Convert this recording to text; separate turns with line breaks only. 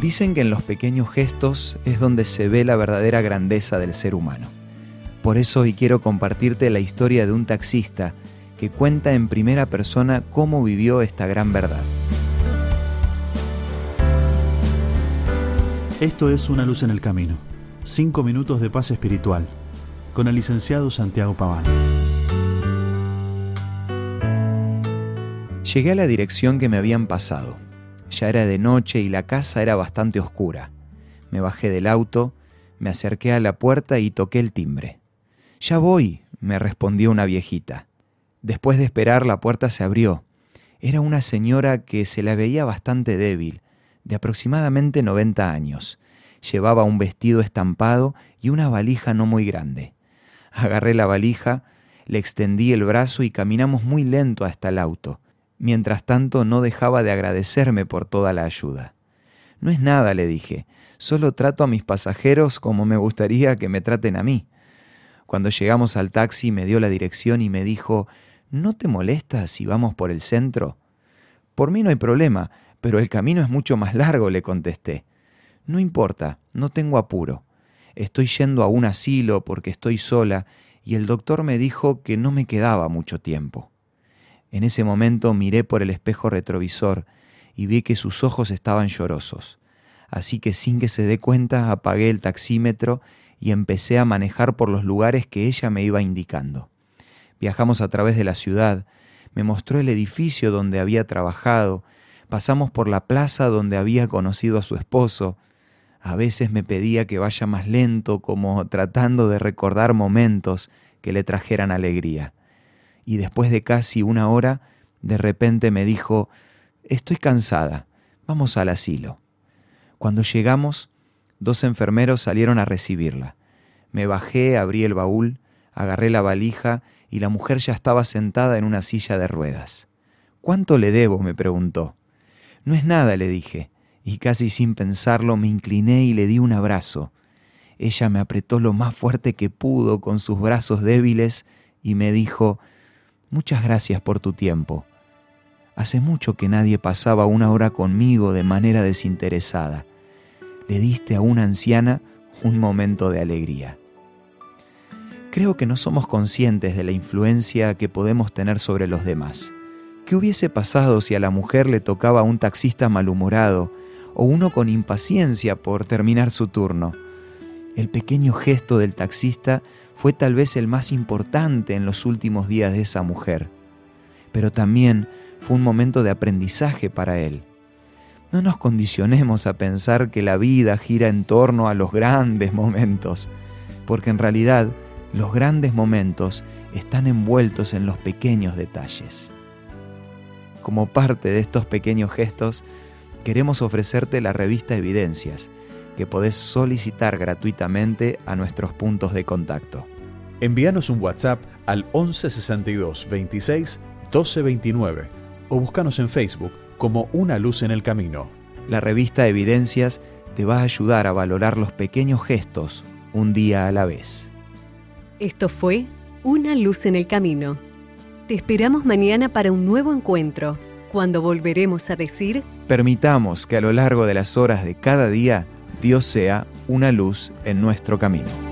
Dicen que en los pequeños gestos es donde se ve la verdadera grandeza del ser humano. Por eso hoy quiero compartirte la historia de un taxista que cuenta en primera persona cómo vivió esta gran verdad.
Esto es Una luz en el camino. Cinco minutos de paz espiritual. Con el licenciado Santiago Paván.
Llegué a la dirección que me habían pasado. Ya era de noche y la casa era bastante oscura. Me bajé del auto, me acerqué a la puerta y toqué el timbre. Ya voy, me respondió una viejita. Después de esperar, la puerta se abrió. Era una señora que se la veía bastante débil, de aproximadamente 90 años. Llevaba un vestido estampado y una valija no muy grande. Agarré la valija, le extendí el brazo y caminamos muy lento hasta el auto. Mientras tanto no dejaba de agradecerme por toda la ayuda. No es nada, le dije, solo trato a mis pasajeros como me gustaría que me traten a mí. Cuando llegamos al taxi me dio la dirección y me dijo, ¿no te molesta si vamos por el centro? Por mí no hay problema, pero el camino es mucho más largo, le contesté. No importa, no tengo apuro. Estoy yendo a un asilo porque estoy sola y el doctor me dijo que no me quedaba mucho tiempo. En ese momento miré por el espejo retrovisor y vi que sus ojos estaban llorosos. Así que sin que se dé cuenta apagué el taxímetro y empecé a manejar por los lugares que ella me iba indicando. Viajamos a través de la ciudad, me mostró el edificio donde había trabajado, pasamos por la plaza donde había conocido a su esposo, a veces me pedía que vaya más lento, como tratando de recordar momentos que le trajeran alegría y después de casi una hora, de repente me dijo, estoy cansada, vamos al asilo. Cuando llegamos, dos enfermeros salieron a recibirla. Me bajé, abrí el baúl, agarré la valija y la mujer ya estaba sentada en una silla de ruedas. ¿Cuánto le debo? me preguntó. No es nada, le dije, y casi sin pensarlo me incliné y le di un abrazo. Ella me apretó lo más fuerte que pudo con sus brazos débiles y me dijo, Muchas gracias por tu tiempo. Hace mucho que nadie pasaba una hora conmigo de manera desinteresada. Le diste a una anciana un momento de alegría. Creo que no somos conscientes de la influencia que podemos tener sobre los demás. ¿Qué hubiese pasado si a la mujer le tocaba un taxista malhumorado o uno con impaciencia por terminar su turno? El pequeño gesto del taxista fue tal vez el más importante en los últimos días de esa mujer, pero también fue un momento de aprendizaje para él. No nos condicionemos a pensar que la vida gira en torno a los grandes momentos, porque en realidad los grandes momentos están envueltos en los pequeños detalles. Como parte de estos pequeños gestos, queremos ofrecerte la revista Evidencias, que podés solicitar gratuitamente a nuestros puntos de contacto.
Envíanos un WhatsApp al 1162 26 1229 o búscanos en Facebook como Una Luz en el Camino.
La revista Evidencias te va a ayudar a valorar los pequeños gestos un día a la vez.
Esto fue Una Luz en el Camino. Te esperamos mañana para un nuevo encuentro, cuando volveremos a decir...
Permitamos que a lo largo de las horas de cada día Dios sea una luz en nuestro camino.